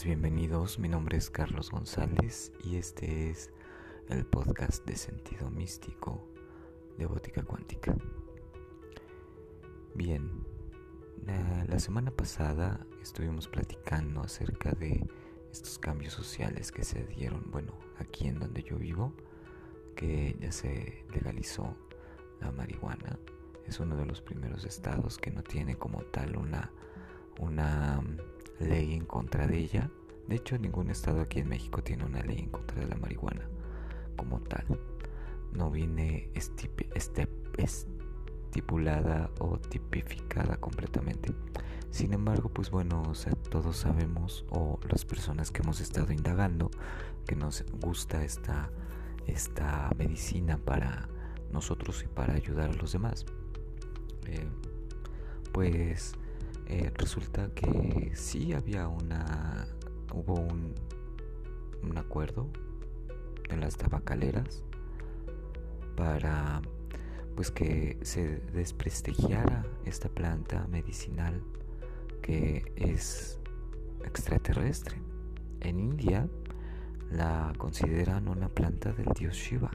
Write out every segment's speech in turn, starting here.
bienvenidos. Mi nombre es Carlos González y este es el podcast de sentido místico de Bótica Cuántica. Bien, la semana pasada estuvimos platicando acerca de estos cambios sociales que se dieron, bueno, aquí en donde yo vivo, que ya se legalizó la marihuana. Es uno de los primeros estados que no tiene como tal una, una ley en contra de ella. De hecho, ningún estado aquí en México tiene una ley en contra de la marihuana como tal. No viene estipulada o tipificada completamente. Sin embargo, pues bueno, todos sabemos, o las personas que hemos estado indagando, que nos gusta esta, esta medicina para nosotros y para ayudar a los demás. Eh, pues eh, resulta que sí había una hubo un, un acuerdo en las tabacaleras para pues que se desprestigiara esta planta medicinal que es extraterrestre. En India la consideran una planta del dios Shiva,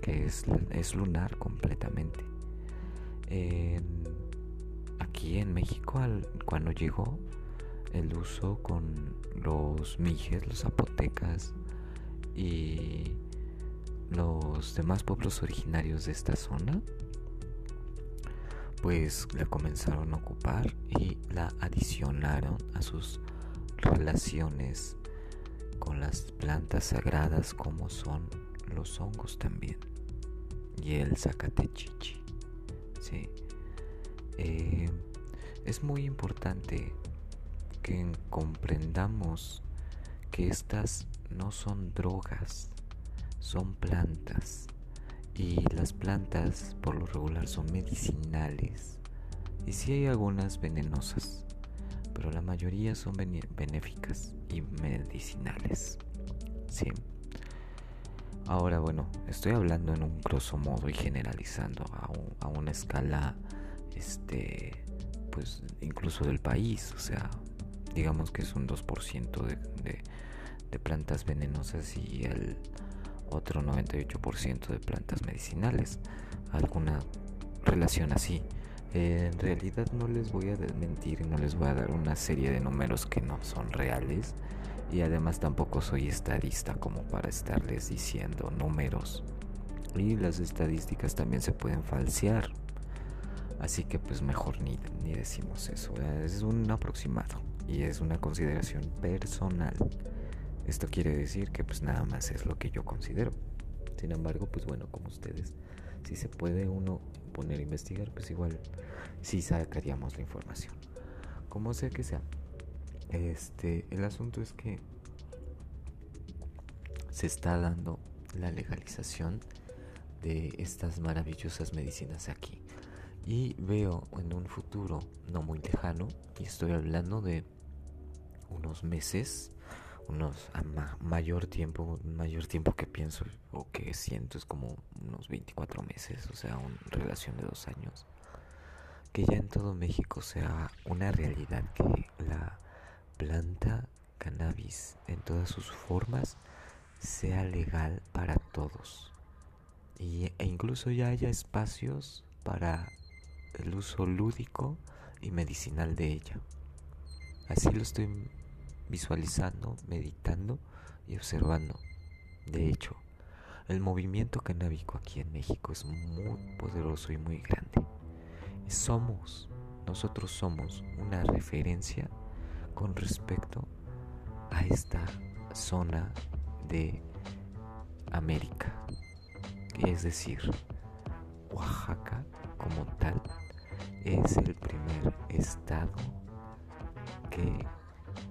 que es, es lunar completamente. En en México cuando llegó el uso con los mijes, los zapotecas y los demás pueblos originarios de esta zona, pues la comenzaron a ocupar y la adicionaron a sus relaciones con las plantas sagradas como son los hongos también y el zacatechichi. Sí. Eh, es muy importante que comprendamos que estas no son drogas, son plantas. Y las plantas por lo regular son medicinales. Y sí hay algunas venenosas, pero la mayoría son benéficas y medicinales. Sí. Ahora bueno, estoy hablando en un grosso modo y generalizando a, a una escala este, pues incluso del país, o sea, digamos que es un 2% de, plantas venenosas y el otro 98% de plantas medicinales, alguna relación así. en realidad no les voy a desmentir y no les voy a dar una serie de números que no son reales y además tampoco soy estadista como para estarles diciendo números. Y las estadísticas también se pueden falsear. Así que pues mejor ni, ni decimos eso. Es un aproximado y es una consideración personal. Esto quiere decir que pues nada más es lo que yo considero. Sin embargo, pues bueno, como ustedes, si se puede uno poner a investigar, pues igual sí sacaríamos la información. Como sea que sea. Este, el asunto es que se está dando la legalización de estas maravillosas medicinas aquí. Y veo en un futuro no muy lejano, y estoy hablando de unos meses, unos a mayor tiempo, mayor tiempo que pienso o que siento es como unos 24 meses, o sea, una relación de dos años, que ya en todo México sea una realidad que la planta cannabis en todas sus formas sea legal para todos. Y, e incluso ya haya espacios para el uso lúdico y medicinal de ella. Así lo estoy visualizando, meditando y observando. De hecho, el movimiento canábico aquí en México es muy poderoso y muy grande. Somos, nosotros somos una referencia con respecto a esta zona de América. Es decir, Oaxaca como tal es el primer estado que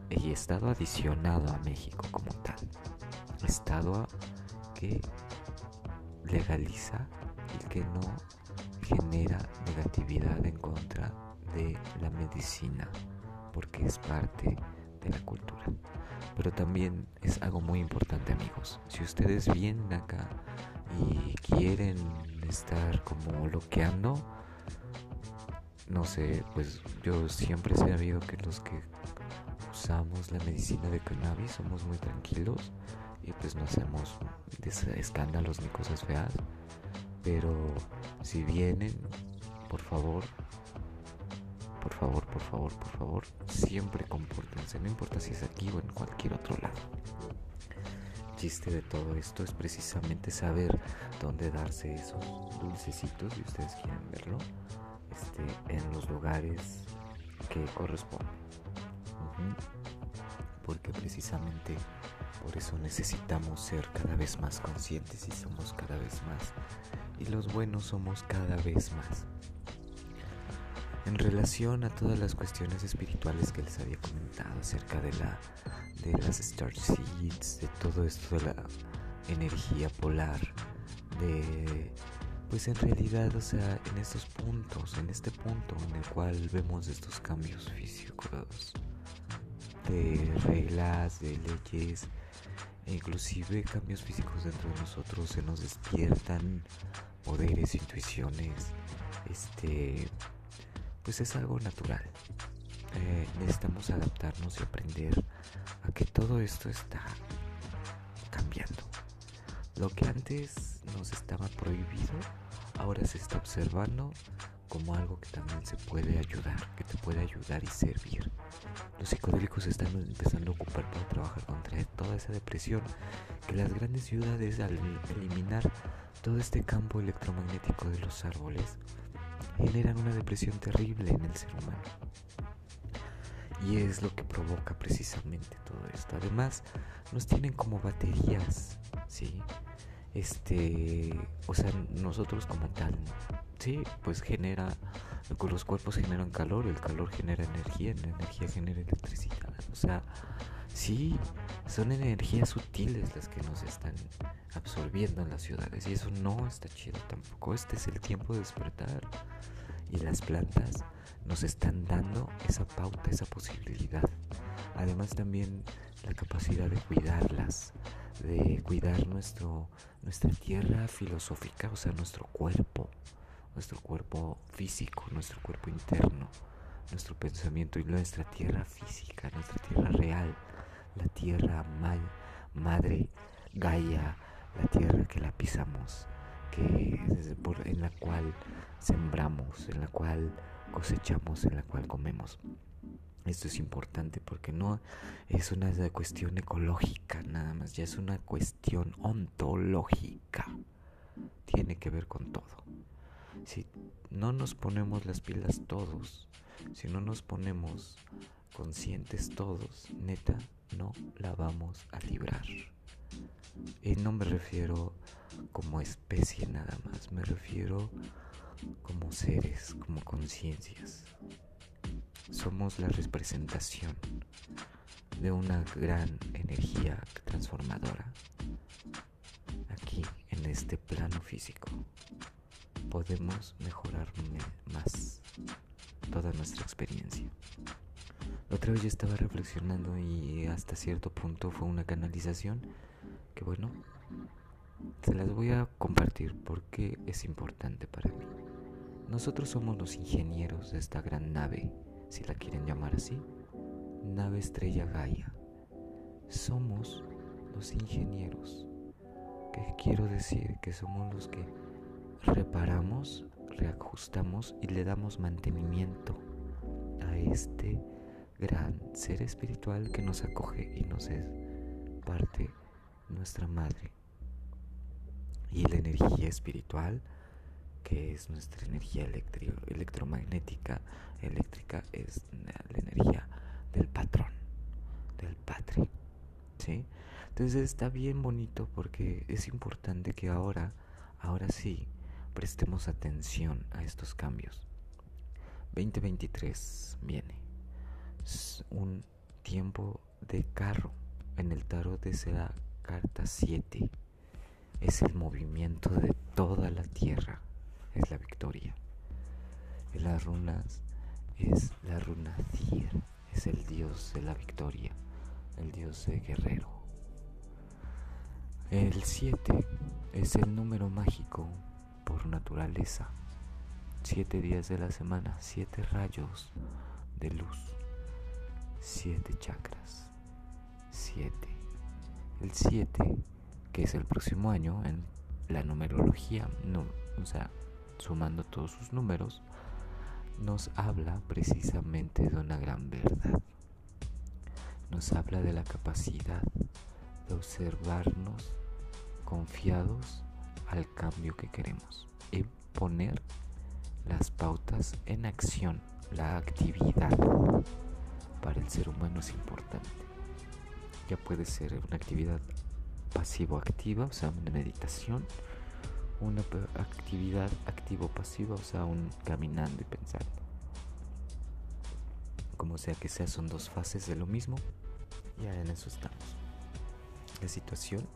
y estado adicionado a México como tal. Estado que legaliza y que no genera negatividad en contra de la medicina porque es parte de la cultura. Pero también es algo muy importante amigos. Si ustedes vienen acá y quieren estar como bloqueando, no sé, pues yo siempre he sabido que los que usamos la medicina de cannabis somos muy tranquilos y pues no hacemos escándalos ni cosas feas. Pero si vienen, por favor, por favor, por favor, por favor, siempre compórtense, no importa si es aquí o en cualquier otro lado. El chiste de todo esto es precisamente saber dónde darse esos dulcecitos, si ustedes quieren verlo, este, en los lugares que corresponden. Porque precisamente por eso necesitamos ser cada vez más conscientes y somos cada vez más. Y los buenos somos cada vez más. En relación a todas las cuestiones espirituales que les había comentado acerca de la de las star seeds, de todo esto de la energía polar, de pues en realidad, o sea, en estos puntos, en este punto en el cual vemos estos cambios físicos, de reglas, de leyes, e inclusive cambios físicos dentro de nosotros, se nos despiertan poderes, intuiciones, este, pues es algo natural. Eh, necesitamos adaptarnos y aprender a que todo esto está cambiando. Lo que antes nos estaba prohibido, ahora se está observando como algo que también se puede ayudar, que te puede ayudar y servir. Los psicodélicos están empezando a ocupar para trabajar contra toda esa depresión que las grandes ciudades al eliminar todo este campo electromagnético de los árboles generan una depresión terrible en el ser humano. Y es lo que provoca precisamente todo esto. Además, nos tienen como baterías, ¿sí? Este, o sea, nosotros como tal, sí, pues genera, los cuerpos generan calor, el calor genera energía, la energía genera electricidad. O sea, sí, son energías sutiles las que nos están absorbiendo en las ciudades y eso no está chido tampoco. Este es el tiempo de despertar y las plantas nos están dando esa pauta, esa posibilidad. Además también la capacidad de cuidarlas, de cuidar nuestro, nuestra tierra filosófica, o sea, nuestro cuerpo, nuestro cuerpo físico, nuestro cuerpo interno, nuestro pensamiento y nuestra tierra física, nuestra tierra real, la tierra mal, madre, Gaia, la tierra que la pisamos, que en la cual sembramos, en la cual cosechamos, en la cual comemos. Esto es importante porque no es una cuestión ecológica nada más, ya es una cuestión ontológica. Tiene que ver con todo. Si no nos ponemos las pilas todos, si no nos ponemos conscientes todos, neta, no la vamos a librar. Y no me refiero como especie nada más, me refiero como seres, como conciencias somos la representación de una gran energía transformadora aquí en este plano físico. Podemos mejorar más toda nuestra experiencia. otra vez yo estaba reflexionando y hasta cierto punto fue una canalización que bueno, se las voy a compartir porque es importante para mí. Nosotros somos los ingenieros de esta gran nave si la quieren llamar así, nave estrella Gaia. Somos los ingenieros, que quiero decir que somos los que reparamos, reajustamos y le damos mantenimiento a este gran ser espiritual que nos acoge y nos es parte nuestra madre. Y la energía espiritual que es nuestra energía electromagnética, eléctrica, es la energía del patrón, del patri. ¿sí? Entonces está bien bonito porque es importante que ahora, ahora sí, prestemos atención a estos cambios. 2023 viene. Es un tiempo de carro. En el tarot de la carta 7. Es el movimiento de toda la tierra es la victoria. En las runas es la runa Thir, es el dios de la victoria, el dios de guerrero. El 7 es el número mágico por naturaleza. Siete días de la semana, siete rayos de luz. siete chakras. Siete. El 7, que es el próximo año en la numerología, o sea, sumando todos sus números, nos habla precisamente de una gran verdad. Nos habla de la capacidad de observarnos confiados al cambio que queremos y poner las pautas en acción, la actividad para el ser humano es importante. Ya puede ser una actividad pasivo-activa, o sea, una meditación, una actividad activo-pasiva, o sea, un caminando y pensando. Como sea que sea, son dos fases de lo mismo. Ya en eso estamos. La situación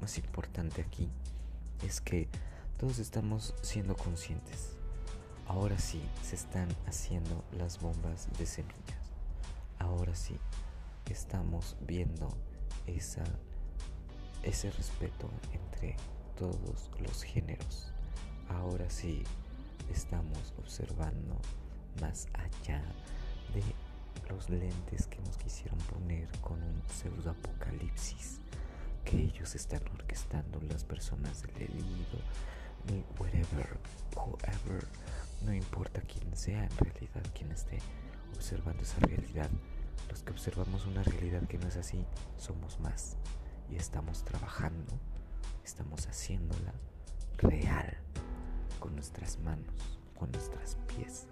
más importante aquí es que todos estamos siendo conscientes. Ahora sí se están haciendo las bombas de semillas. Ahora sí estamos viendo esa, ese respeto entre todos los géneros. Ahora sí estamos observando más allá de los lentes que nos quisieron poner con un pseudo apocalipsis que ellos están orquestando las personas del herido, whatever, whoever, no importa quién sea en realidad quien esté observando esa realidad. Los que observamos una realidad que no es así somos más y estamos trabajando, estamos haciéndola real con nuestras manos, con nuestros pies.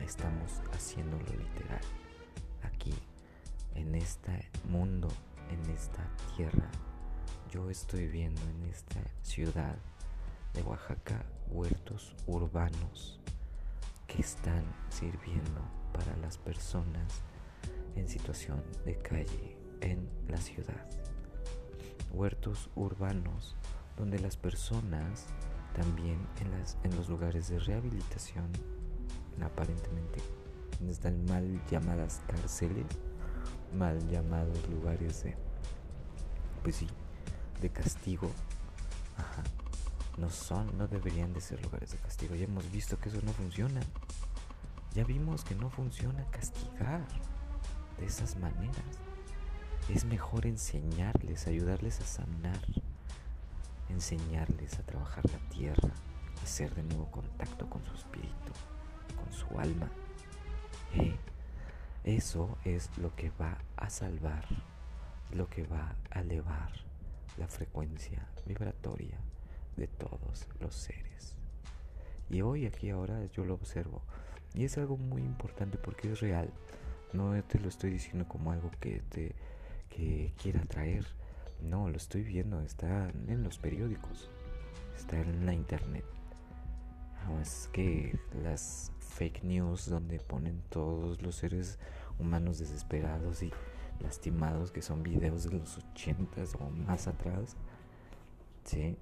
Estamos haciéndolo literal aquí, en este mundo, en esta tierra. Yo estoy viendo en esta ciudad de Oaxaca huertos urbanos que están sirviendo para las personas en situación de calle en la ciudad. Huertos urbanos donde las personas también en, las, en los lugares de rehabilitación, aparentemente están mal llamadas cárceles, mal llamados lugares de, pues sí, de castigo, no son, no deberían de ser lugares de castigo. Ya hemos visto que eso no funciona. Ya vimos que no funciona castigar de esas maneras. Es mejor enseñarles, ayudarles a sanar, enseñarles a trabajar la tierra, hacer de nuevo contacto con su espíritu, con su alma. Eh, eso es lo que va a salvar, lo que va a elevar la frecuencia vibratoria de todos los seres. Y hoy, aquí, ahora, yo lo observo. Y es algo muy importante porque es real. No te lo estoy diciendo como algo que te que quiera traer. No, lo estoy viendo. Está en los periódicos. Está en la internet. Es que las fake news donde ponen todos los seres humanos desesperados y lastimados que son videos de los ochentas o más atrás. Sí,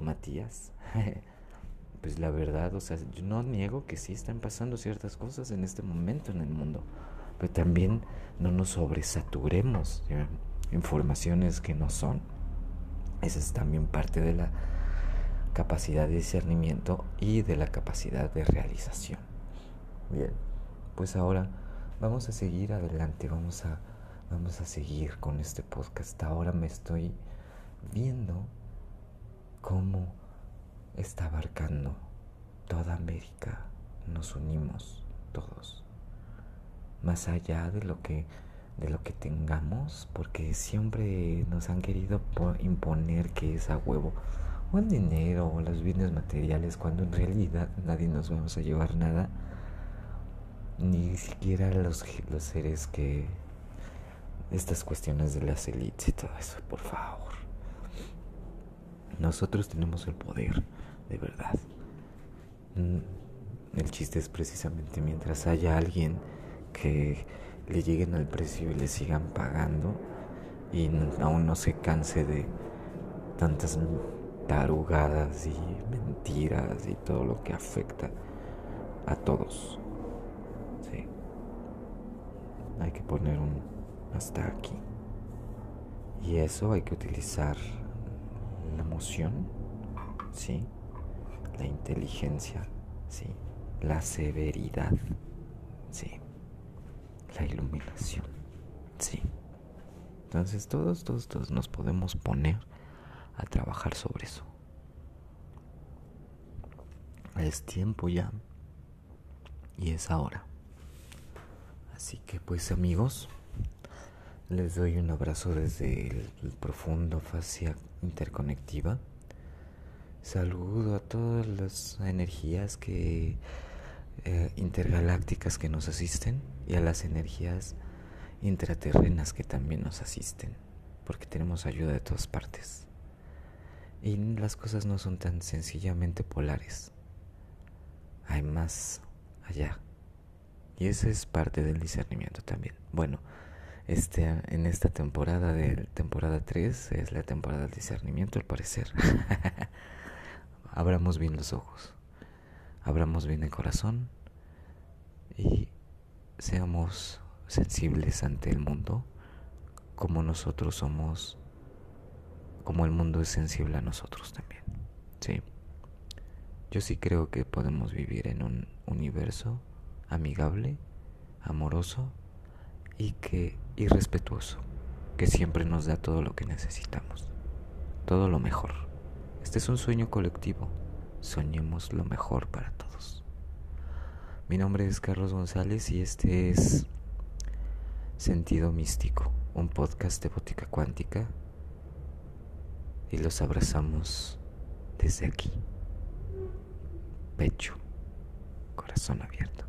Matías pues la verdad, o sea, yo no niego que sí están pasando ciertas cosas en este momento en el mundo, pero también no nos sobresaturemos de informaciones que no son. Esa es también parte de la capacidad de discernimiento y de la capacidad de realización. Bien, pues ahora vamos a seguir adelante, vamos a, vamos a seguir con este podcast. Ahora me estoy viendo cómo está abarcando toda América. Nos unimos todos. Más allá de lo que de lo que tengamos, porque siempre nos han querido imponer que es a huevo o el dinero o los bienes materiales, cuando en realidad nadie nos vamos a llevar nada, ni siquiera los, los seres que estas cuestiones de las élites y todo eso, por favor. Nosotros tenemos el poder, de verdad. Mm, el chiste es precisamente mientras haya alguien que le lleguen al precio y le sigan pagando y aún no se canse de tantas tarugadas y mentiras y todo lo que afecta a todos. Sí. Hay que poner un hasta aquí. Y eso hay que utilizar la emoción, ¿sí? La inteligencia, ¿sí? La severidad, ¿sí? La iluminación. Sí. Entonces todos, todos, todos nos podemos poner a trabajar sobre eso. Es tiempo ya. Y es ahora. Así que pues amigos, les doy un abrazo desde el, profundo fascia interconectiva. Saludo a todas las energías que eh, intergalácticas que nos asisten y a las energías intraterrenas que también nos asisten, porque tenemos ayuda de todas partes. Y las cosas no son tan sencillamente polares. Hay más allá. Y esa es parte del discernimiento también. Bueno, este, en esta temporada de temporada 3 es la temporada del discernimiento, al parecer. Abramos bien los ojos, abramos bien el corazón y seamos sensibles ante el mundo como nosotros somos, como el mundo es sensible a nosotros también. Sí. Yo sí creo que podemos vivir en un universo amigable, amoroso y que y respetuoso, que siempre nos da todo lo que necesitamos, todo lo mejor. Este es un sueño colectivo. Soñemos lo mejor para todos. Mi nombre es Carlos González y este es Sentido Místico, un podcast de botica cuántica y los abrazamos desde aquí. Pecho, corazón abierto.